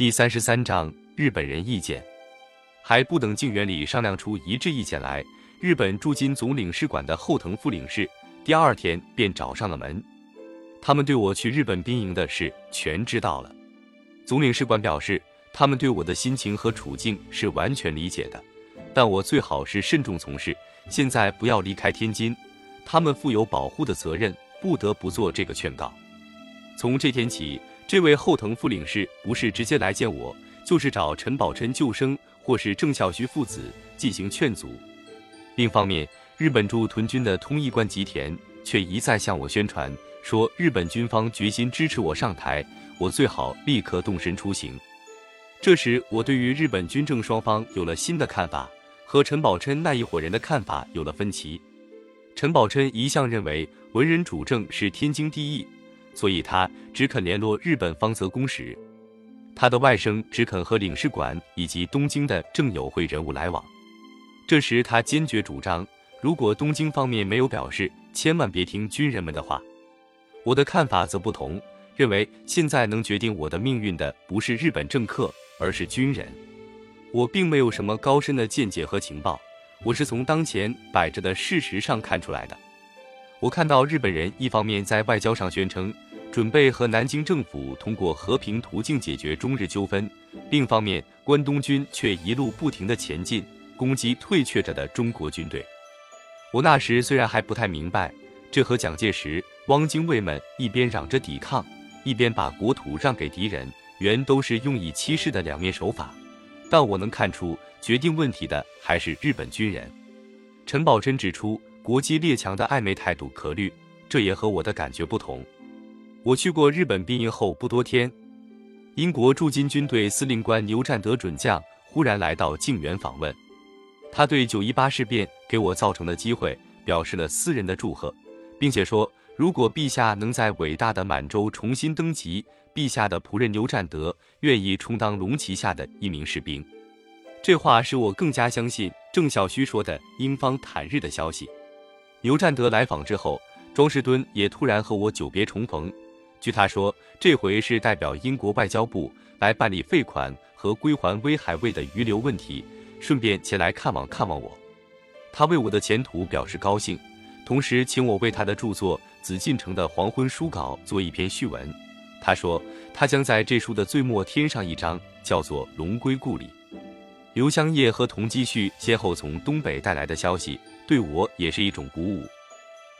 第三十三章日本人意见，还不等静园里商量出一致意见来，日本驻京总领事馆的后藤副领事第二天便找上了门。他们对我去日本兵营的事全知道了。总领事馆表示，他们对我的心情和处境是完全理解的，但我最好是慎重从事，现在不要离开天津。他们负有保护的责任，不得不做这个劝告。从这天起，这位后藤副领事不是直接来见我，就是找陈宝琛救生或是郑孝胥父子进行劝阻。另一方面，日本驻屯军的通译官吉田却一再向我宣传。说日本军方决心支持我上台，我最好立刻动身出行。这时，我对于日本军政双方有了新的看法，和陈宝琛那一伙人的看法有了分歧。陈宝琛一向认为文人主政是天经地义，所以他只肯联络日本方泽公使，他的外甥只肯和领事馆以及东京的政友会人物来往。这时，他坚决主张，如果东京方面没有表示，千万别听军人们的话。我的看法则不同，认为现在能决定我的命运的不是日本政客，而是军人。我并没有什么高深的见解和情报，我是从当前摆着的事实上看出来的。我看到日本人一方面在外交上宣称准备和南京政府通过和平途径解决中日纠纷，另一方面关东军却一路不停地前进，攻击退却着的中国军队。我那时虽然还不太明白，这和蒋介石。汪精卫们一边嚷着抵抗，一边把国土让给敌人，原都是用以欺世的两面手法。但我能看出，决定问题的还是日本军人。陈宝珍指出，国际列强的暧昧态度可虑，这也和我的感觉不同。我去过日本兵营后不多天，英国驻京军队司令官牛占德准将忽然来到靖远访问，他对九一八事变给我造成的机会表示了私人的祝贺，并且说。如果陛下能在伟大的满洲重新登基，陛下的仆人牛占德愿意充当龙旗下的一名士兵。这话使我更加相信郑孝胥说的英方坦日的消息。牛占德来访之后，庄士敦也突然和我久别重逢。据他说，这回是代表英国外交部来办理废款和归还威海卫的余留问题，顺便前来看望看望我。他为我的前途表示高兴。同时，请我为他的著作《紫禁城的黄昏书稿》做一篇序文。他说，他将在这书的最末添上一章，叫做《龙归故里》。刘香叶和童继旭先后从东北带来的消息，对我也是一种鼓舞。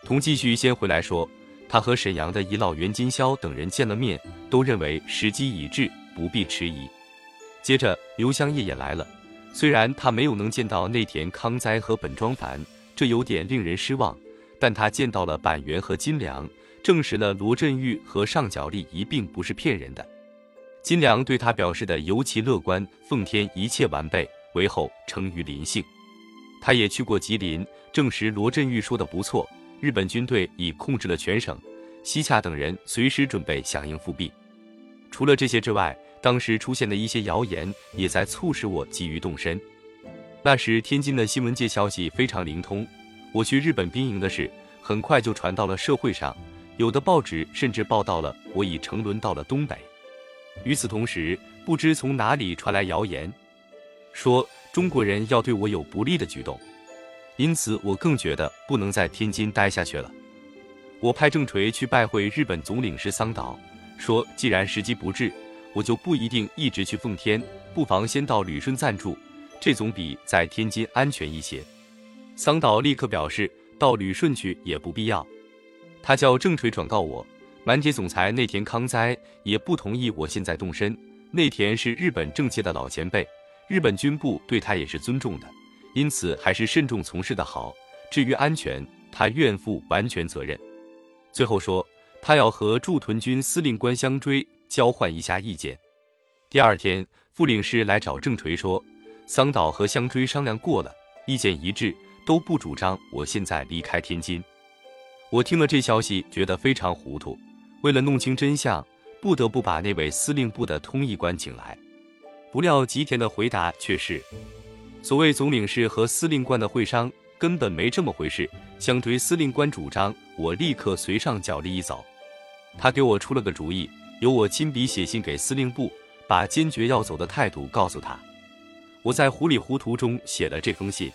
童继续先回来说，他和沈阳的遗老袁金霄等人见了面，都认为时机已至，不必迟疑。接着，刘香叶也来了，虽然他没有能见到内田康哉和本庄繁，这有点令人失望。但他见到了板垣和金良，证实了罗振玉和上角力一并不是骗人的。金良对他表示的尤其乐观，奉天一切完备，为后称于林姓。他也去过吉林，证实罗振玉说的不错，日本军队已控制了全省，西洽等人随时准备响应复辟。除了这些之外，当时出现的一些谣言也在促使我急于动身。那时天津的新闻界消息非常灵通。我去日本兵营的事很快就传到了社会上，有的报纸甚至报道了我已乘轮到了东北。与此同时，不知从哪里传来谣言，说中国人要对我有不利的举动，因此我更觉得不能在天津待下去了。我派郑锤去拜会日本总领事桑岛，说既然时机不至，我就不一定一直去奉天，不妨先到旅顺暂住，这总比在天津安全一些。桑岛立刻表示，到旅顺去也不必要。他叫郑锤转告我，满铁总裁内田康哉也不同意我现在动身。内田是日本政界的老前辈，日本军部对他也是尊重的，因此还是慎重从事的好。至于安全，他愿负完全责任。最后说，他要和驻屯军司令官相追交换一下意见。第二天，副领事来找郑锤说，桑岛和相追商量过了，意见一致。都不主张我现在离开天津。我听了这消息，觉得非常糊涂。为了弄清真相，不得不把那位司令部的通译官请来。不料吉田的回答却是：所谓总领事和司令官的会商根本没这么回事。相追司令官主张我立刻随上脚力一走。他给我出了个主意，由我亲笔写信给司令部，把坚决要走的态度告诉他。我在糊里糊涂中写了这封信，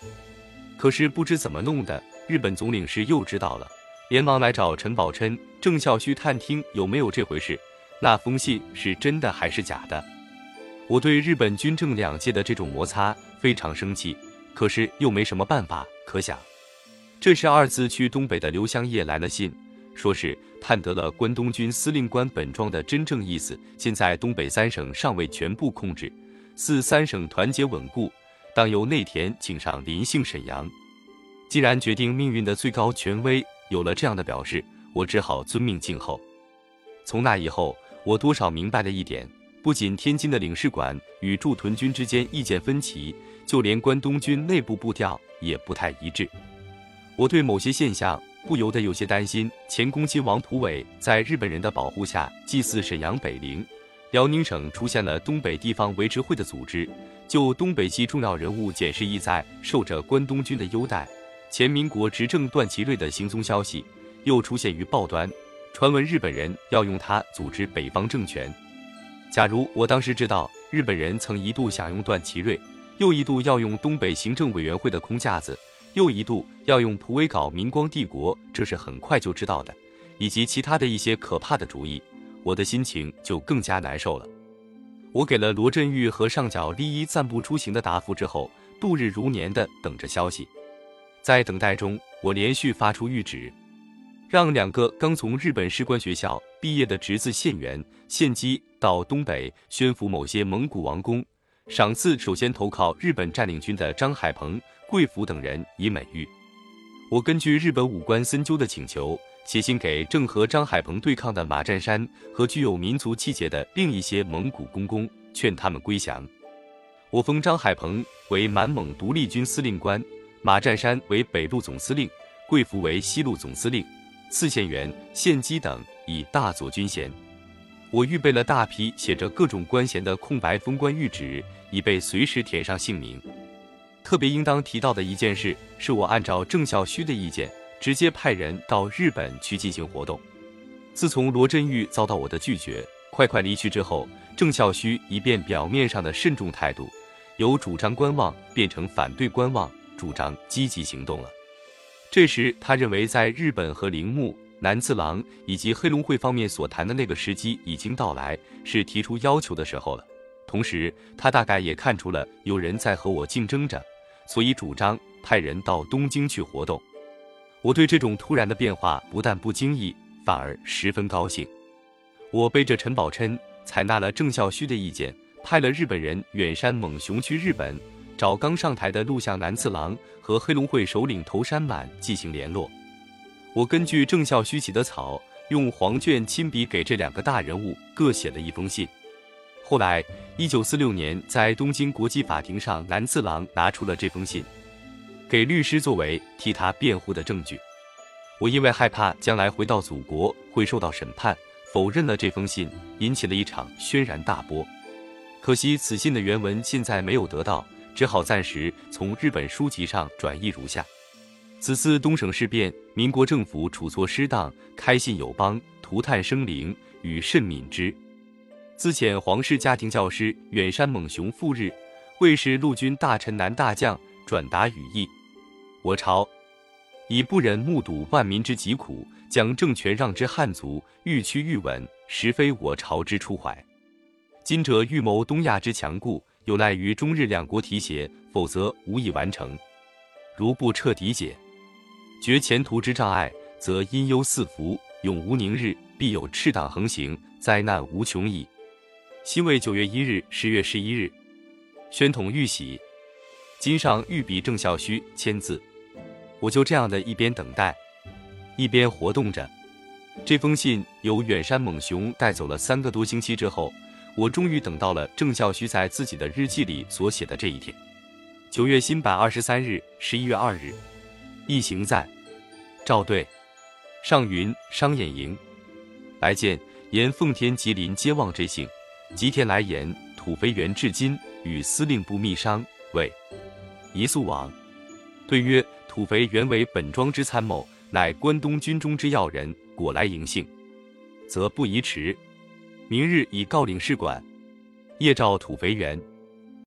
可是不知怎么弄的，日本总领事又知道了，连忙来找陈宝琛、郑孝胥探听有没有这回事。那封信是真的还是假的？我对日本军政两界的这种摩擦非常生气，可是又没什么办法可想。这是二次去东北的刘香叶来了信，说是探得了关东军司令官本庄的真正意思，现在东北三省尚未全部控制，四三省团结稳固，当由内田请上临幸沈阳。既然决定命运的最高权威有了这样的表示，我只好遵命静候。从那以后。我多少明白了一点，不仅天津的领事馆与驻屯军之间意见分歧，就连关东军内部步调也不太一致。我对某些现象不由得有些担心。前攻亲王溥伟在日本人的保护下祭祀沈阳北陵，辽宁省出现了东北地方维持会的组织，就东北系重要人物检视意在受着关东军的优待。前民国执政段祺瑞的行踪消息又出现于报端。传闻日本人要用它组织北方政权。假如我当时知道日本人曾一度想用段祺瑞，又一度要用东北行政委员会的空架子，又一度要用蒲苇搞明光帝国，这是很快就知道的，以及其他的一些可怕的主意，我的心情就更加难受了。我给了罗振玉和上角利一暂不出行的答复之后，度日如年的等着消息。在等待中，我连续发出谕旨。让两个刚从日本士官学校毕业的侄子县元献基到东北宣抚某些蒙古王公，赏赐首先投靠日本占领军的张海鹏、贵福等人以美誉。我根据日本武官森鸠的请求，写信给正和张海鹏对抗的马占山和具有民族气节的另一些蒙古公公，劝他们归降。我封张海鹏为满蒙独立军司令官，马占山为北路总司令，贵福为西路总司令。四县员、县机等以大佐军衔。我预备了大批写着各种官衔的空白封官谕旨，以备随时填上姓名。特别应当提到的一件事，是我按照郑孝胥的意见，直接派人到日本去进行活动。自从罗振玉遭到我的拒绝，快快离去之后，郑孝胥一变表面上的慎重态度，由主张观望变成反对观望，主张积极行动了。这时，他认为在日本和铃木、南次郎以及黑龙会方面所谈的那个时机已经到来，是提出要求的时候了。同时，他大概也看出了有人在和我竞争着，所以主张派人到东京去活动。我对这种突然的变化不但不惊异，反而十分高兴。我背着陈宝琛，采纳了郑孝胥的意见，派了日本人远山猛雄去日本。找刚上台的陆相南次郎和黑龙会首领头山满进行联络。我根据郑孝胥起的草，用黄卷亲笔给这两个大人物各写了一封信。后来，一九四六年在东京国际法庭上，南次郎拿出了这封信，给律师作为替他辩护的证据。我因为害怕将来回到祖国会受到审判，否认了这封信，引起了一场轩然大波。可惜此信的原文现在没有得到。只好暂时从日本书籍上转译如下：此次东省事变，民国政府处错失当，开信友邦，涂炭生灵，与甚悯之。自遣皇室家庭教师远山猛雄赴日，为是陆军大臣南大将转达语意。我朝已不忍目睹万民之疾苦，将政权让之汉族，愈趋愈稳，实非我朝之初怀。今者预谋东亚之强固。有赖于中日两国提携，否则无以完成。如不彻底解决前途之障碍，则阴忧四伏，永无宁日，必有赤党横行，灾难无穷矣。辛未九月一日、十月十一日，宣统玉玺，今上御笔郑孝胥签字。我就这样的一边等待，一边活动着。这封信由远山猛雄带走了三个多星期之后。我终于等到了郑孝胥在自己的日记里所写的这一天，九月新版二十三日，十一月二日，一行在赵队。上云商演营。来见，沿奉天吉林接望这信，吉田来言土肥原至今与司令部密商，谓宜速往。对曰：土肥原为本庄之参谋，乃关东军中之要人，果来迎幸，则不宜迟。明日已告领事馆，夜照土肥原，